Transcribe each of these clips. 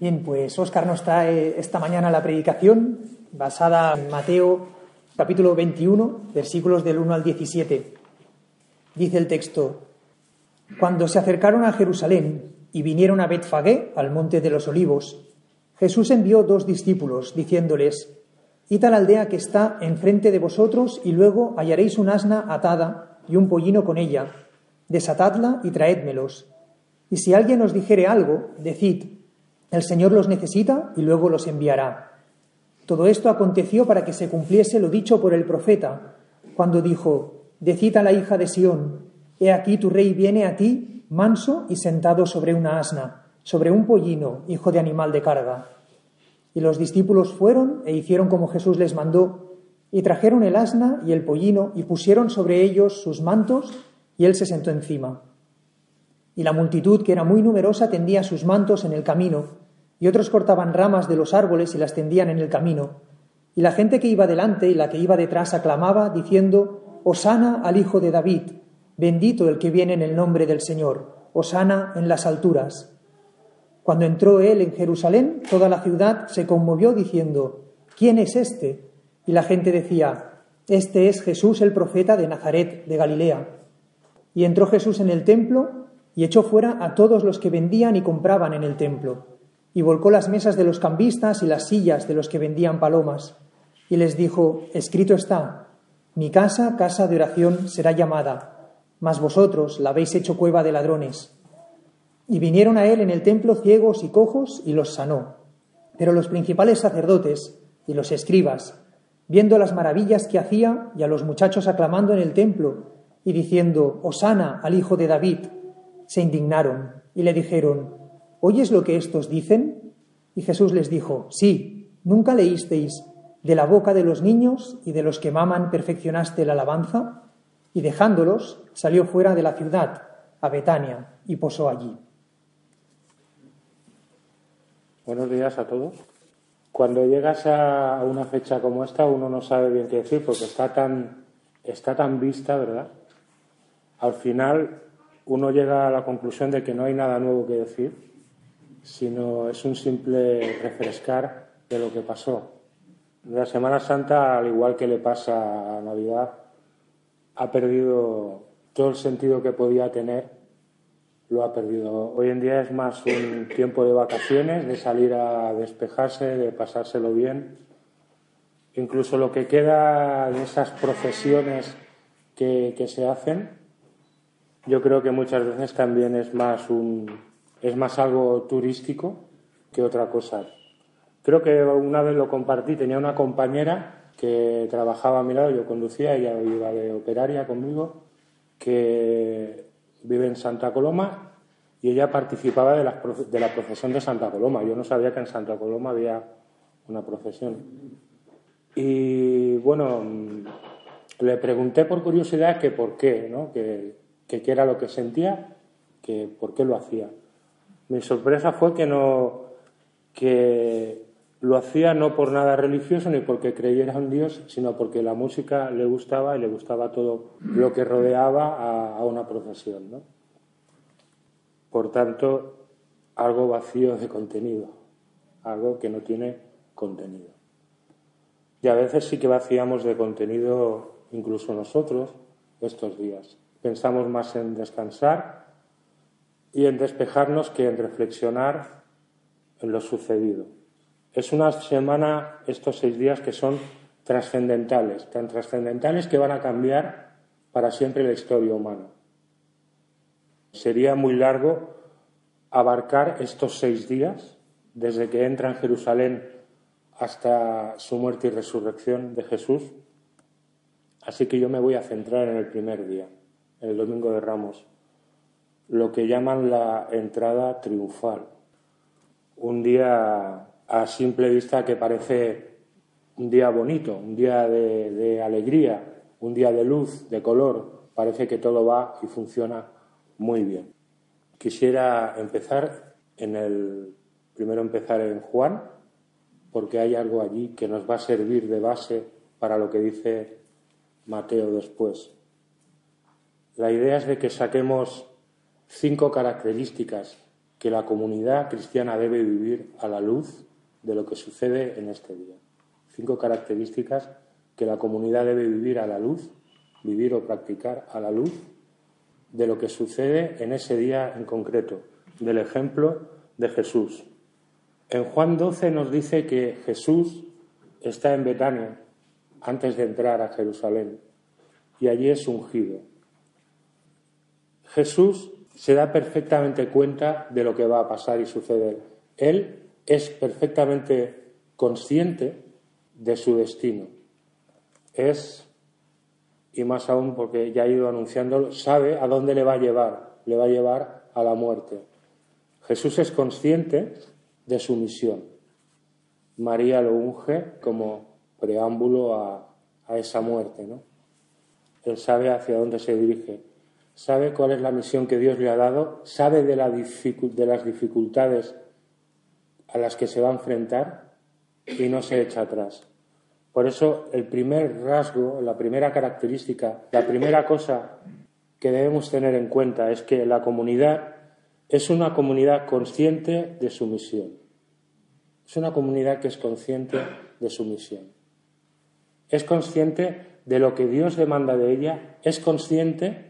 Bien, pues Óscar nos trae esta mañana la predicación basada en Mateo capítulo 21, versículos del 1 al 17. Dice el texto, Cuando se acercaron a Jerusalén y vinieron a Betfagé, al monte de los olivos, Jesús envió dos discípulos, diciéndoles, Id a la aldea que está enfrente de vosotros y luego hallaréis un asna atada y un pollino con ella. Desatadla y traédmelos. Y si alguien os dijere algo, decid, el Señor los necesita y luego los enviará. Todo esto aconteció para que se cumpliese lo dicho por el profeta, cuando dijo, Decid a la hija de Sión, He aquí tu rey viene a ti, manso y sentado sobre una asna, sobre un pollino, hijo de animal de carga. Y los discípulos fueron e hicieron como Jesús les mandó, y trajeron el asna y el pollino y pusieron sobre ellos sus mantos, y él se sentó encima. Y la multitud, que era muy numerosa, tendía sus mantos en el camino, y otros cortaban ramas de los árboles y las tendían en el camino. Y la gente que iba delante y la que iba detrás aclamaba, diciendo, Osana al Hijo de David, bendito el que viene en el nombre del Señor, Osana en las alturas. Cuando entró él en Jerusalén, toda la ciudad se conmovió diciendo, ¿quién es este? Y la gente decía, este es Jesús el profeta de Nazaret, de Galilea. Y entró Jesús en el templo y echó fuera a todos los que vendían y compraban en el templo y volcó las mesas de los cambistas y las sillas de los que vendían palomas, y les dijo, Escrito está, mi casa, casa de oración, será llamada, mas vosotros la habéis hecho cueva de ladrones. Y vinieron a él en el templo ciegos y cojos, y los sanó. Pero los principales sacerdotes y los escribas, viendo las maravillas que hacía y a los muchachos aclamando en el templo y diciendo, Osana al hijo de David, se indignaron y le dijeron, ¿oyes lo que estos dicen? Y Jesús les dijo, sí, ¿nunca leísteis, de la boca de los niños y de los que maman perfeccionaste la alabanza? Y dejándolos, salió fuera de la ciudad, a Betania, y posó allí. Buenos días a todos. Cuando llegas a una fecha como esta, uno no sabe bien qué decir porque está tan, está tan vista, ¿verdad? Al final, uno llega a la conclusión de que no hay nada nuevo que decir sino es un simple refrescar de lo que pasó. La Semana Santa, al igual que le pasa a Navidad, ha perdido todo el sentido que podía tener, lo ha perdido. Hoy en día es más un tiempo de vacaciones, de salir a despejarse, de pasárselo bien. Incluso lo que queda de esas procesiones que, que se hacen, yo creo que muchas veces también es más un, es más algo turístico que otra cosa. Creo que una vez lo compartí, tenía una compañera que trabajaba a mi lado, yo conducía, ella iba de operaria conmigo, que vive en Santa Coloma y ella participaba de la, de la procesión de Santa Coloma. Yo no sabía que en Santa Coloma había una procesión. Y bueno, le pregunté por curiosidad que por qué, ¿no? que, que qué era lo que sentía, que por qué lo hacía. Mi sorpresa fue que no que lo hacía no por nada religioso ni porque creyera en Dios, sino porque la música le gustaba y le gustaba todo lo que rodeaba a, una procesión. ¿no? Por tanto, algo vacío de contenido, algo que no tiene contenido. Y a veces sí que vaciamos de contenido incluso nosotros estos días. Pensamos más en descansar y en despejarnos que en reflexionar en lo sucedido. Es una semana, estos seis días, que son trascendentales, tan trascendentales que van a cambiar para siempre la historia humana. Sería muy largo abarcar estos seis días, desde que entra en Jerusalén hasta su muerte y resurrección de Jesús. Así que yo me voy a centrar en el primer día, en el Domingo de Ramos lo que llaman la entrada triunfal. Un día a simple vista que parece un día bonito, un día de, alegría, un día de luz, de color. Parece que todo va y funciona muy bien. Quisiera empezar en el primero empezar en Juan, porque hay algo allí que nos va a servir de base para lo que dice Mateo después. La idea es de que saquemos cinco características que la comunidad cristiana debe vivir a la luz de lo que sucede en este día. Cinco características que la comunidad debe vivir a la luz, vivir o practicar a la luz de lo que sucede en ese día en concreto, del ejemplo de Jesús. En Juan 12 nos dice que Jesús está en Betania antes de entrar a Jerusalén y allí es ungido. Jesús se da perfectamente cuenta de lo que va a pasar y suceder. Él es perfectamente consciente de su destino. Es, y más aún porque ya ha ido anunciándolo, sabe a dónde le va a llevar. Le va a llevar a la muerte. Jesús es consciente de su misión. María lo unge como preámbulo a, esa muerte. ¿no? Él sabe hacia dónde se dirige sabe cuál es la misión que Dios le ha dado, sabe de, las dificultades a las que se va a enfrentar y no se echa atrás. Por eso el primer rasgo, la primera característica, la primera cosa que debemos tener en cuenta es que la comunidad es una comunidad consciente de su misión. Es una comunidad que es consciente de su misión. Es consciente de lo que Dios demanda de ella, es consciente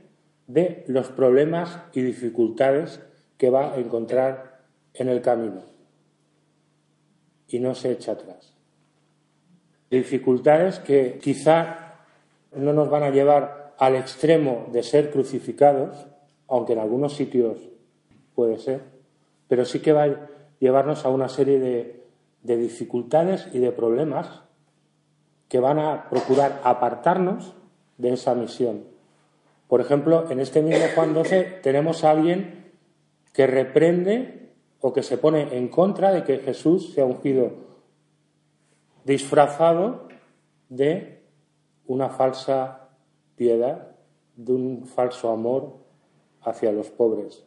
de los problemas y dificultades que va a encontrar en el camino y no se echa atrás. Dificultades que quizá no nos van a llevar al extremo de ser crucificados, aunque en algunos sitios puede ser, pero sí que va a llevarnos a una serie de, de dificultades y de problemas que van a procurar apartarnos de esa misión por ejemplo, en este mismo Juan 12 tenemos a alguien que reprende o que se pone en contra de que Jesús sea ungido disfrazado de una falsa piedad, de un falso amor hacia los pobres,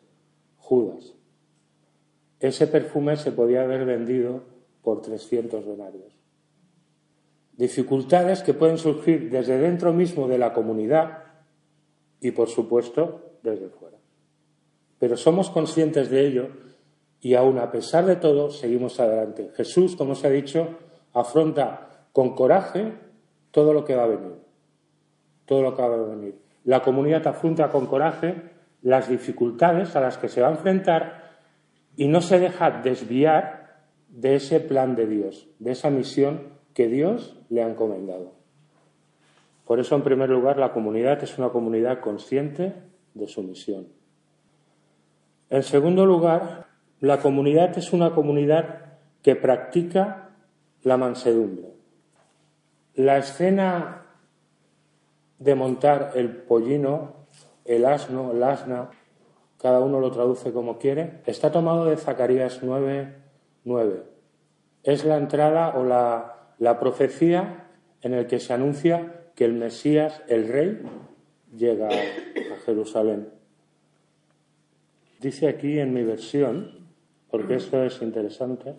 Judas. Ese perfume se podía haber vendido por 300 denarios. Dificultades que pueden surgir desde dentro mismo de la comunidad y, por supuesto, desde fuera. Pero somos conscientes de ello y aún a pesar de todo seguimos adelante. Jesús, como se ha dicho, afronta con coraje todo lo que va a venir. Todo lo que va a venir. La comunidad afronta con coraje las dificultades a las que se va a enfrentar y no se deja desviar de ese plan de Dios, de esa misión que Dios le ha encomendado. Por eso, en primer lugar, la comunidad es una comunidad consciente de su misión. En segundo lugar, la comunidad es una comunidad que practica la mansedumbre. La escena de montar el pollino, el asno, el asna, cada uno lo traduce como quiere, está tomado de Zacarías 9, 9. Es la entrada o la, la profecía en el que se anuncia que el Mesías, el Rey, llega a Jerusalén. Dice aquí en mi versión, porque esto es interesante,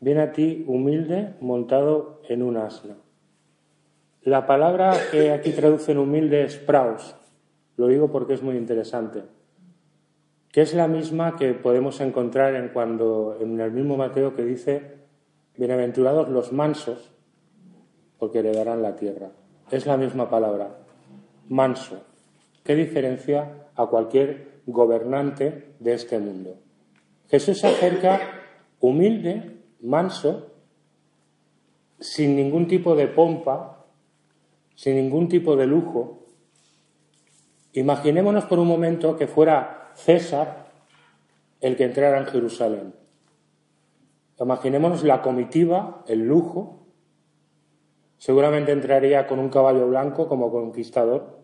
viene a ti humilde montado en un asno. La palabra que aquí traduce en humilde es praus, lo digo porque es muy interesante, que es la misma que podemos encontrar en cuando en el mismo Mateo que dice bienaventurados los mansos, porque heredarán la tierra es la misma palabra, manso. ¿Qué diferencia a cualquier gobernante de este mundo? Jesús se acerca humilde, manso, sin ningún tipo de pompa, sin ningún tipo de lujo. Imaginémonos por un momento que fuera César el que entrara en Jerusalén. Imaginémonos la comitiva, el lujo, Seguramente entraría con un caballo blanco como conquistador.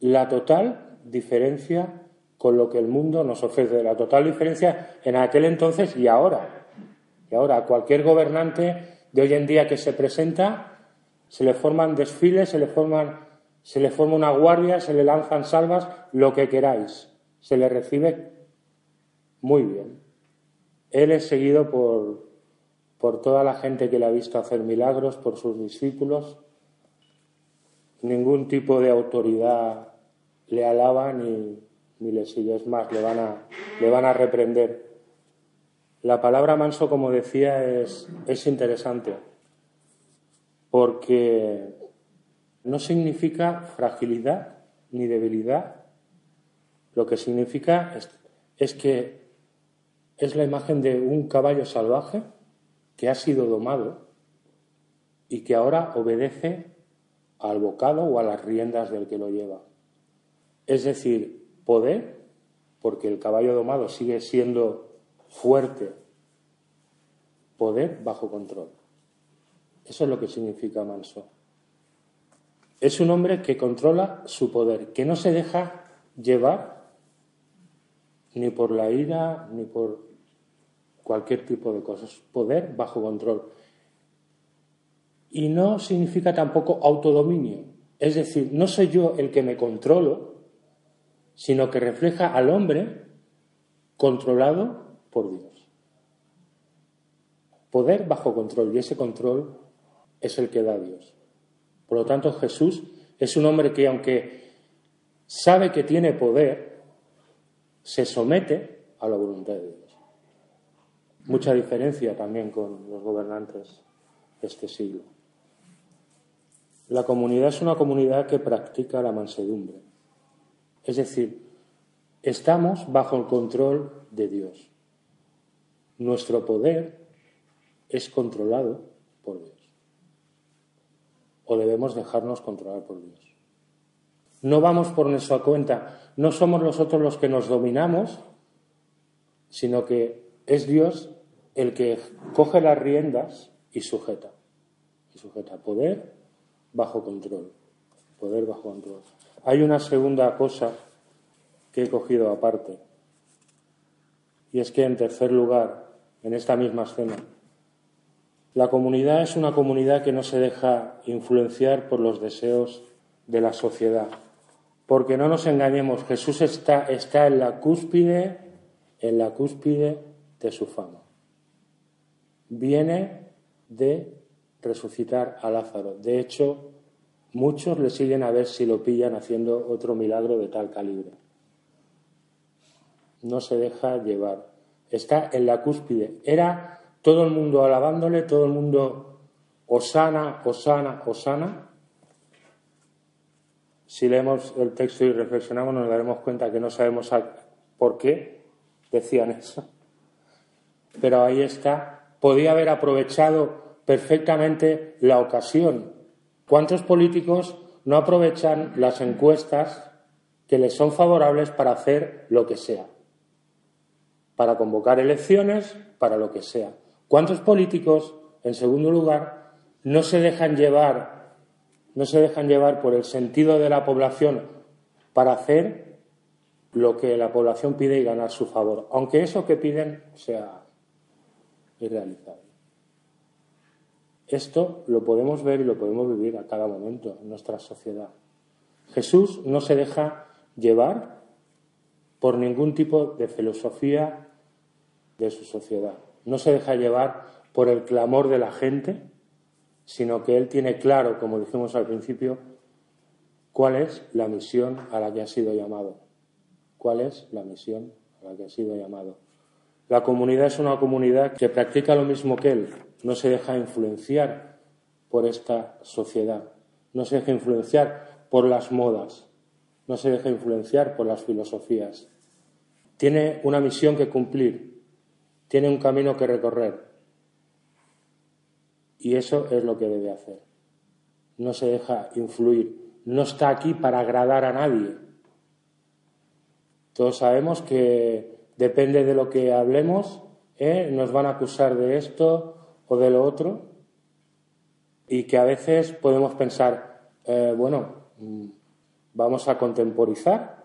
La total diferencia con lo que el mundo nos ofrece, la total diferencia en aquel entonces y ahora. Y ahora, cualquier gobernante de hoy en día que se presenta, se le forman desfiles, se le, forman, se le forma una guardia, se le lanzan salvas, lo que queráis. Se le recibe muy bien. Él es seguido por, por toda la gente que le ha visto hacer milagros, por sus discípulos. Ningún tipo de autoridad le alaba ni, miles y es más, le van a, le van a reprender. La palabra manso, como decía, es, es interesante porque no significa fragilidad ni debilidad. Lo que significa es, que es la imagen de un caballo salvaje que ha sido domado y que ahora obedece al bocado o a las riendas del que lo lleva. Es decir, poder, porque el caballo domado sigue siendo fuerte, poder bajo control. Eso es lo que significa manso. Es un hombre que controla su poder, que no se deja llevar ni por la ira ni por cualquier tipo de cosas. Poder bajo control. Y no significa tampoco autodominio. Es decir, no soy yo el que me controlo, sino que refleja al hombre controlado por Dios. Poder bajo control. Y ese control es el que da Dios. Por lo tanto, Jesús es un hombre que, aunque sabe que tiene poder, se somete a la voluntad de Dios. Mucha diferencia también con los gobernantes de este siglo. La comunidad es una comunidad que practica la mansedumbre. Es decir, estamos bajo el control de Dios. Nuestro poder es controlado por Dios o debemos dejarnos controlar por Dios. No vamos por nuestra cuenta, no somos nosotros los que nos dominamos, sino que es Dios el que coge las riendas y sujeta. Y sujeta poder bajo control. Poder bajo control. Hay una segunda cosa que he cogido aparte. Y es que en tercer lugar, en esta misma escena, la comunidad es una comunidad que no se deja influenciar por los deseos de la sociedad. Porque no nos engañemos, Jesús está, está en la cúspide, en la cúspide de su fama. Viene de resucitar a Lázaro. De hecho, muchos le siguen a ver si lo pillan haciendo otro milagro de tal calibre. No se deja llevar. Está en la cúspide. Era todo el mundo alabándole, todo el mundo osana, osana, osana. Si leemos el texto y reflexionamos nos daremos cuenta que no sabemos por qué decían eso. Pero ahí está. Podía haber aprovechado perfectamente la ocasión. ¿Cuántos políticos no aprovechan las encuestas que les son favorables para hacer lo que sea? Para convocar elecciones, para lo que sea. ¿Cuántos políticos, en segundo lugar, no se dejan llevar, no se dejan llevar por el sentido de la población para hacer lo que la población pide y ganar su favor, aunque eso que piden sea irrealizable? Esto lo podemos ver y lo podemos vivir a cada momento en nuestra sociedad. Jesús no se deja llevar por ningún tipo de filosofía de su sociedad no se deja llevar por el clamor de la gente, sino que él tiene claro, como dijimos al principio, cuál es la misión a la que ha sido llamado. ¿Cuál es la misión a la que ha sido llamado? La comunidad es una comunidad que practica lo mismo que él, no se deja influenciar por esta sociedad, no se deja influenciar por las modas, no se deja influenciar por las filosofías. Tiene una misión que cumplir, tiene un camino que recorrer. Y eso es lo que debe hacer. No se deja influir. No está aquí para agradar a nadie. Todos sabemos que depende de lo que hablemos, ¿eh? nos van a acusar de esto o de lo otro. Y que a veces podemos pensar, eh, bueno, mm, vamos a contemporizar,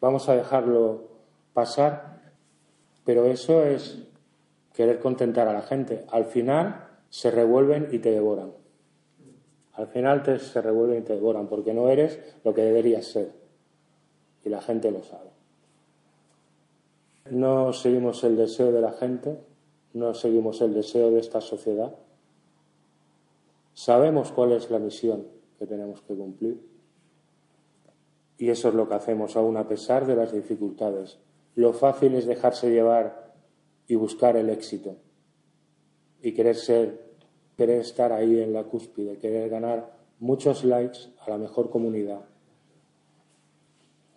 vamos a dejarlo pasar pero eso es querer contentar a la gente. Al final se revuelven y te devoran. Al final te, se revuelven y te devoran porque no eres lo que deberías ser. Y la gente lo sabe. No seguimos el deseo de la gente, no seguimos el deseo de esta sociedad. Sabemos cuál es la misión que tenemos que cumplir. Y eso es lo que hacemos aún a pesar de las dificultades. Lo fácil es dejarse llevar y buscar el éxito y querer ser, querer estar ahí en la cúspide, querer ganar muchos likes a la mejor comunidad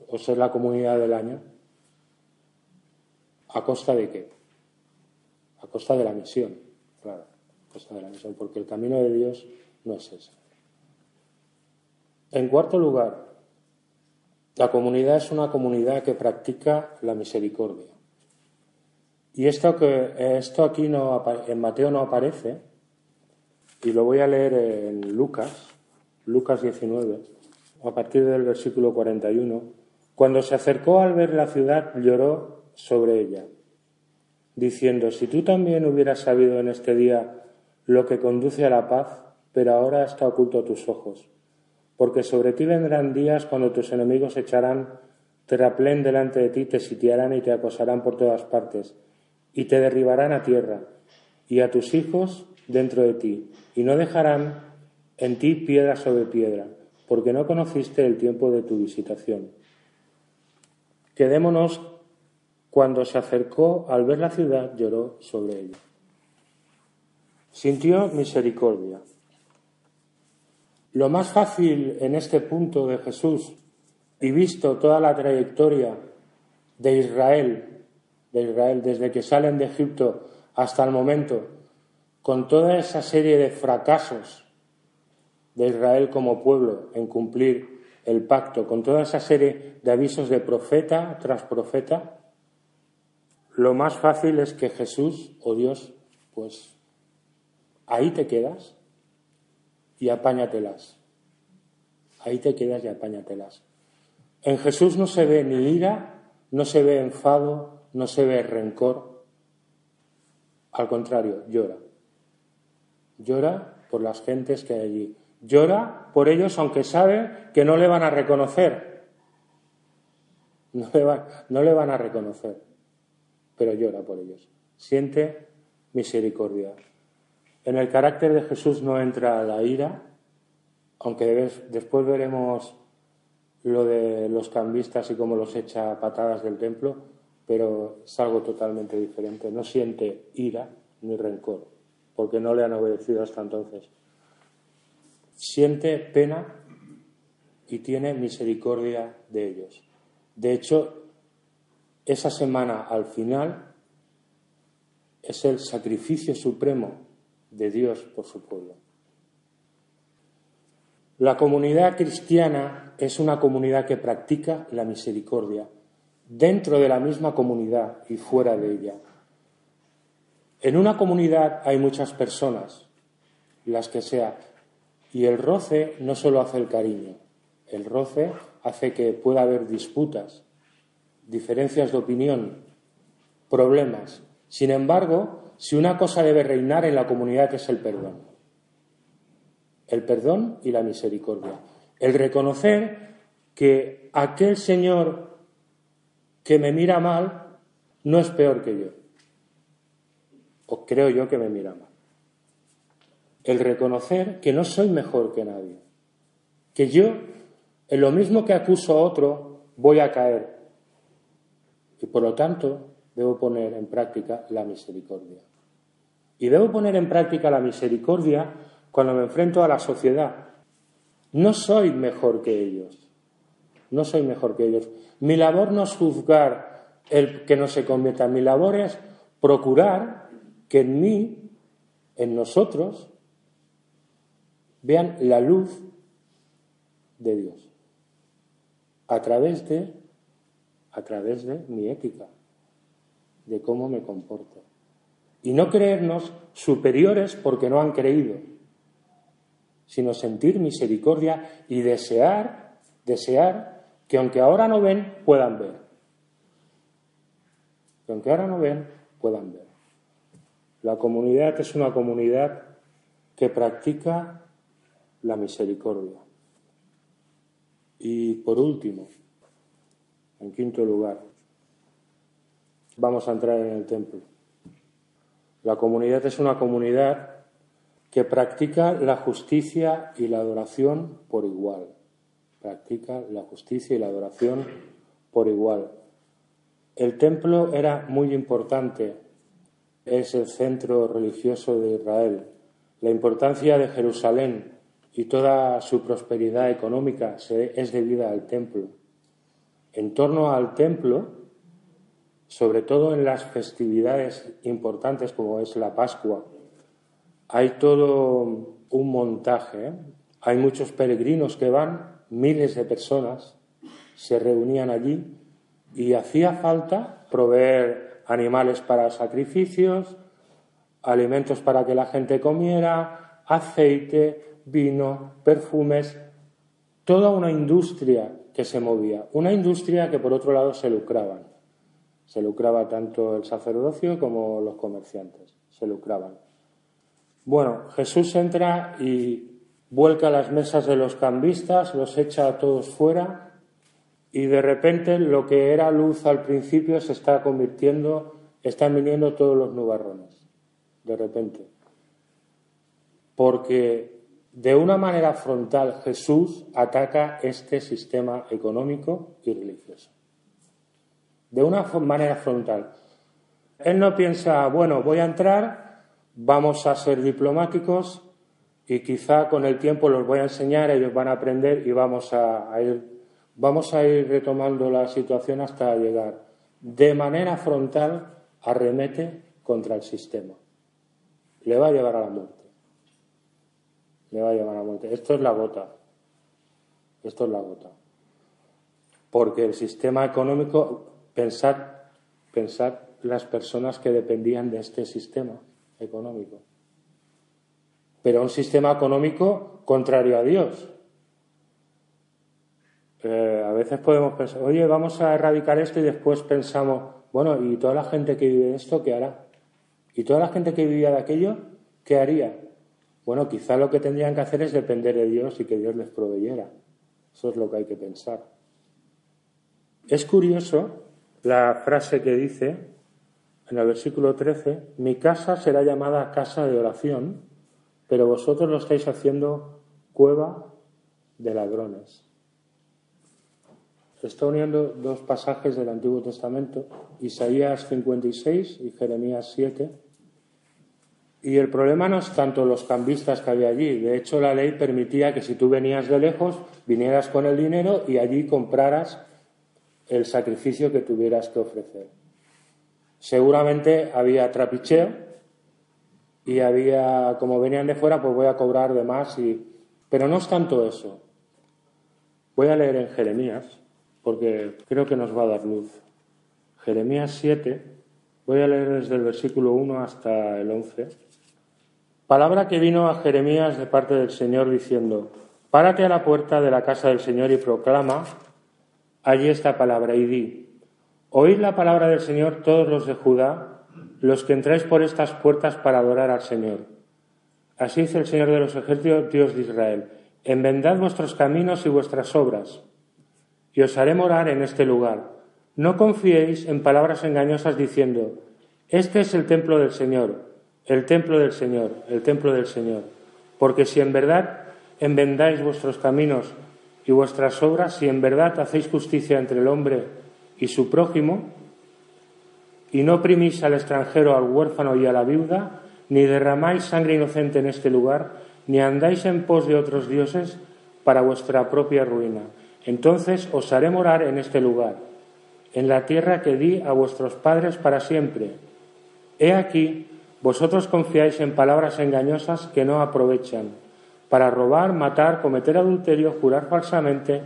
o ser la comunidad del año. ¿A costa de qué? A costa de la misión, claro, a costa de la misión, porque el camino de Dios no es ese. En cuarto lugar, la comunidad es una comunidad que practica la misericordia. Y esto, que, esto aquí no, en Mateo no aparece, y lo voy a leer en Lucas, Lucas 19, a partir del versículo 41. Cuando se acercó al ver la ciudad, lloró sobre ella, diciendo, si tú también hubieras sabido en este día lo que conduce a la paz, pero ahora está oculto a tus ojos porque sobre ti vendrán días cuando tus enemigos echarán terraplén delante de ti, te sitiarán y te acosarán por todas partes, y te derribarán a tierra, y a tus hijos dentro de ti, y no dejarán en ti piedra sobre piedra, porque no conociste el tiempo de tu visitación. Quedémonos cuando se acercó al ver la ciudad, lloró sobre ella. Sintió misericordia. Lo más fácil en este punto de Jesús y visto toda la trayectoria de Israel, de Israel desde que salen de Egipto hasta el momento, con toda esa serie de fracasos de Israel como pueblo en cumplir el pacto, con toda esa serie de avisos de profeta tras profeta, lo más fácil es que Jesús o Dios, pues ahí te quedas y apáñatelas. Ahí te quedas y apáñatelas. En Jesús no se ve ni ira, no se ve enfado, no se ve rencor. Al contrario, llora. Llora por las gentes que hay allí. Llora por ellos aunque sabe que no le van a reconocer. No le, no le van a reconocer, pero llora por ellos. Siente misericordia. En el carácter de Jesús no entra la ira, aunque después veremos lo de los cambistas y cómo los echa patadas del templo, pero es algo totalmente diferente. No siente ira ni rencor, porque no le han obedecido hasta entonces. Siente pena y tiene misericordia de ellos. De hecho, esa semana al final es el sacrificio supremo de Dios por su pueblo. La comunidad cristiana es una comunidad que practica la misericordia dentro de la misma comunidad y fuera de ella. En una comunidad hay muchas personas, las que sea, y el roce no solo hace el cariño, el roce hace que pueda haber disputas, diferencias de opinión, problemas. Sin embargo, si una cosa debe reinar en la comunidad es el perdón. El perdón y la misericordia. El reconocer que aquel Señor que me mira mal no es peor que yo. O creo yo que me mira mal. El reconocer que no soy mejor que nadie. Que yo, en lo mismo que acuso a otro, voy a caer. Y por lo tanto, debo poner en práctica la misericordia. Y debo poner en práctica la misericordia cuando me enfrento a la sociedad. No soy mejor que ellos. No soy mejor que ellos. Mi labor no es juzgar el que no se convierta. Mi labor es procurar que en mí, en nosotros, vean la luz de Dios a través de a través de mi ética, de cómo me comporto y no creernos superiores porque no han creído, sino sentir misericordia y desear, desear que aunque ahora no ven, puedan ver. Que aunque ahora no ven, puedan ver. La comunidad es una comunidad que practica la misericordia. Y por último, en quinto lugar, vamos a entrar en el templo. La comunidad es una comunidad que practica la justicia y la adoración por igual. practica la justicia y la adoración por igual. El templo era muy importante, es el centro religioso de Israel. La importancia de Jerusalén y toda su prosperidad económica es debida al templo. En torno al templo, sobre todo en las festividades importantes como es la Pascua, hay todo un montaje. ¿eh? Hay muchos peregrinos que van, miles de personas se reunían allí y hacía falta proveer animales para sacrificios, alimentos para que la gente comiera, aceite, vino, perfumes, toda una industria que se movía, una industria que por otro lado se lucraban. Se lucraba tanto el sacerdocio como los comerciantes, se lucraban. Bueno, Jesús entra y vuelca las mesas de los cambistas, los echa a todos fuera y de repente lo que era luz al principio se está convirtiendo, están viniendo todos los nubarrones, de repente. Porque de una manera frontal Jesús ataca este sistema económico y religioso. De una manera frontal. Él no piensa, bueno, voy a entrar vamos a ser diplomáticos y quizá con el tiempo los voy a enseñar, ellos van a aprender y vamos a, ir, vamos a ir retomando la situación hasta llegar de manera frontal arremete contra el sistema. Le va a llevar a la muerte. Le va a llevar a muerte. Esto es la gota. Esto es la gota. Porque el sistema económico, pensad, pensad las personas que dependían de este sistema económico. Pero un sistema económico contrario a Dios. Eh, a veces podemos pensar, oye, vamos a erradicar esto y después pensamos, bueno, ¿y toda la gente que vive de esto qué hará? ¿Y toda la gente que vivía de aquello qué haría? Bueno, quizá lo que tendrían que hacer es depender de Dios y que Dios les proveyera. Eso es lo que hay que pensar. Es curioso la frase que dice en el versículo 13, mi casa será llamada casa de oración, pero vosotros lo estáis haciendo cueva de ladrones. Está uniendo dos pasajes del Antiguo Testamento, Isaías 56 y Jeremías 7. Y el problema no es tanto los cambistas que había allí. De hecho, la ley permitía que si tú venías de lejos, vinieras con el dinero y allí compraras el sacrificio que tuvieras que ofrecer. Seguramente había trapicheo y había, como venían de fuera, pues voy a cobrar de más. Y... Pero no es tanto eso. Voy a leer en Jeremías, porque creo que nos va a dar luz. Jeremías 7, voy a leer desde el versículo 1 hasta el 11. Palabra que vino a Jeremías de parte del Señor diciendo, Párate a la puerta de la casa del Señor y proclama allí esta palabra y di, Oíd la palabra del Señor todos los de Judá, los que entráis por estas puertas para adorar al Señor. Así dice el Señor de los ejércitos, Dios de Israel, enmendad vuestros caminos y vuestras obras, y os haré morar en este lugar. No confiéis en palabras engañosas diciendo, este es el templo del Señor, el templo del Señor, el templo del Señor. Porque si en verdad enmendáis vuestros caminos y vuestras obras, si en verdad hacéis justicia entre el hombre y su prójimo, y no oprimís al extranjero, al huérfano y a la viuda, ni derramáis sangre inocente en este lugar, ni andáis en pos de otros dioses para vuestra propia ruina. Entonces os haré morar en este lugar, en la tierra que di a vuestros padres para siempre. He aquí, vosotros confiáis en palabras engañosas que no aprovechan, para robar, matar, cometer adulterio, jurar falsamente,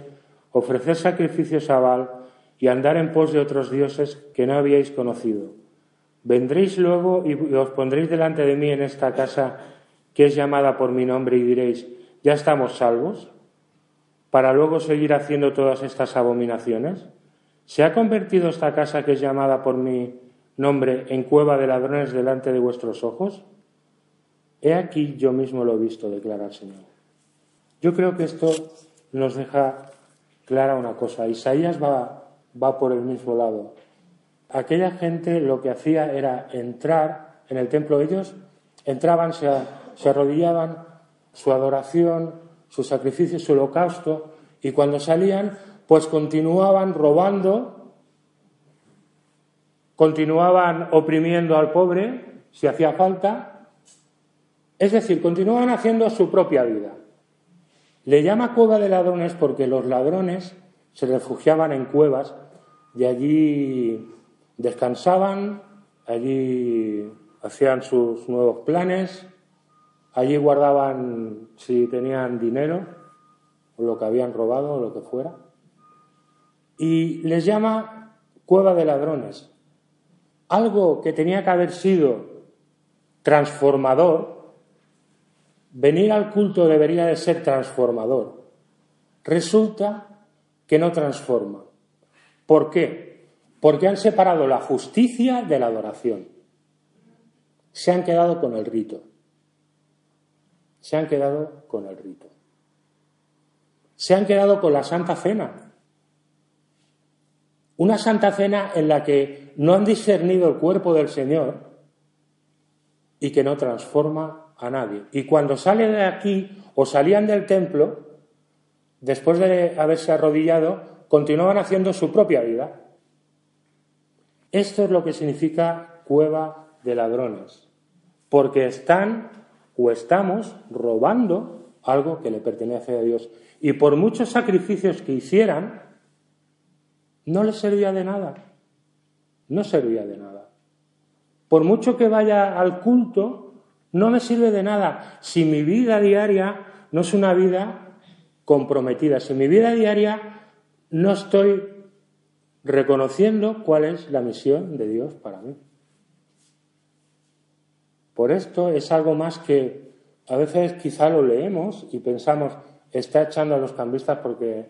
ofrecer sacrificios a Baal, y andar en pos de otros dioses que no habíais conocido. Vendréis luego y os pondréis delante de mí en esta casa que es llamada por mi nombre y diréis, ¿ya estamos salvos? Para luego seguir haciendo todas estas abominaciones. ¿Se ha convertido esta casa que es llamada por mi nombre en cueva de ladrones delante de vuestros ojos? He aquí yo mismo lo he visto, declara el Señor. Yo creo que esto nos deja clara una cosa. Isaías va va por el mismo lado. Aquella gente lo que hacía era entrar en el templo, ellos entraban, se, arrodillaban, su adoración, su sacrificio, su holocausto, Y cuando salían, pues continuaban robando, continuaban oprimiendo al pobre, si hacía falta, es decir, continuaban haciendo su propia vida. Le llama cueva de ladrones porque los ladrones se refugiaban en cuevas y allí descansaban, allí hacían sus nuevos planes, allí guardaban si tenían dinero o lo que habían robado o lo que fuera. Y les llama cueva de ladrones. Algo que tenía que haber sido transformador, venir al culto debería de ser transformador. Resulta que no transforma. ¿Por qué? Porque han separado la justicia de la adoración. Se han quedado con el rito. Se han quedado con el rito. Se han quedado con la Santa Cena. Una Santa Cena en la que no han discernido el cuerpo del Señor y que no transforma a nadie. Y cuando salen de aquí o salían del templo, después de haberse arrodillado, continuaban haciendo su propia vida. Esto es lo que significa cueva de ladrones, porque están o estamos robando algo que le pertenece a Dios. Y por muchos sacrificios que hicieran, no les servía de nada. No servía de nada. Por mucho que vaya al culto, no me sirve de nada si mi vida diaria no es una vida comprometida. Si mi vida diaria no estoy reconociendo cuál es la misión de Dios para mí. Por esto es algo más que a veces quizá lo leemos y pensamos, está echando a los cambistas porque,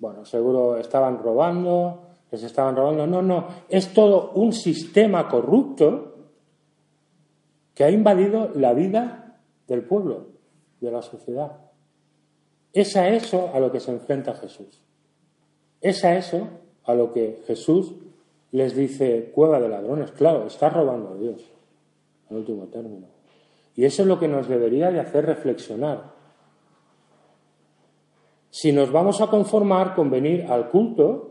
bueno, seguro estaban robando, les estaban robando. No, no, es todo un sistema corrupto que ha invadido la vida del pueblo, de la sociedad. Es a eso a lo que se enfrenta Jesús. Es a eso a lo que Jesús les dice cueva de ladrones. Claro, está robando a Dios, en último término. Y eso es lo que nos debería de hacer reflexionar. Si nos vamos a conformar con venir al culto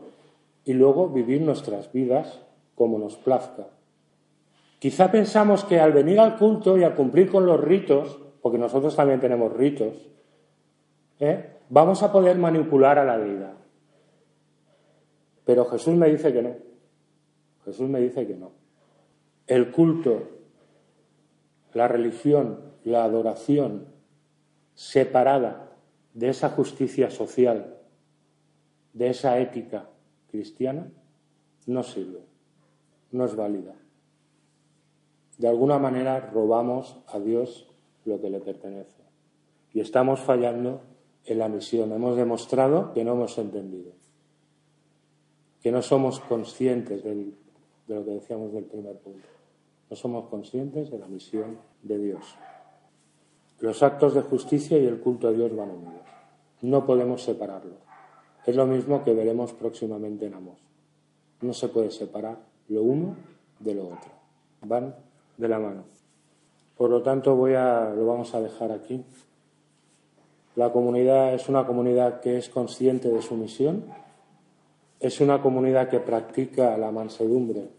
y luego vivir nuestras vidas como nos plazca. Quizá pensamos que al venir al culto y a cumplir con los ritos, porque nosotros también tenemos ritos, ¿eh? vamos a poder manipular a la deidad. Pero Jesús me dice que no. Jesús me dice que no. El culto, la religión, la adoración separada de esa justicia social, de esa ética cristiana, no sirve, no es válida. De alguna manera robamos a Dios lo que le pertenece. Y estamos fallando en la misión. Hemos demostrado que no hemos entendido, que no somos conscientes de lo que decíamos del primer punto. No somos conscientes de la misión de Dios. Los actos de justicia y el culto a Dios van unidos. No podemos separarlos. Es lo mismo que veremos próximamente en Amos. No se puede separar lo uno de lo otro. Van de la mano. Por lo tanto, voy a, lo vamos a dejar aquí. La comunidad es una comunidad que es consciente de su misión, es una comunidad que practica la mansedumbre,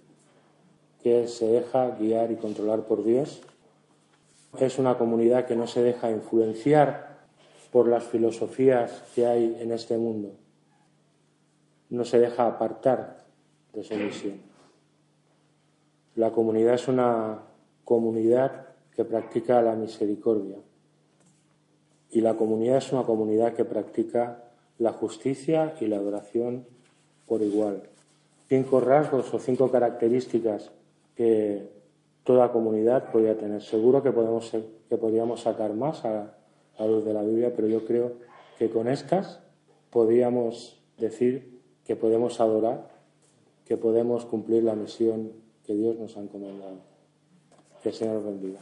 que se deja guiar y controlar por Dios, es una comunidad que no se deja influenciar por las filosofías que hay en este mundo, no se deja apartar de su misión. La comunidad es una comunidad que practica la misericordia, y la comunidad es una comunidad que practica la justicia y la adoración por igual. Cinco rasgos o cinco características que toda comunidad podría tener. Seguro que, podemos, que podríamos sacar más a, a luz de la Biblia, pero yo creo que con estas podríamos decir que podemos adorar, que podemos cumplir la misión que Dios nos ha encomendado. Que el Señor bendiga.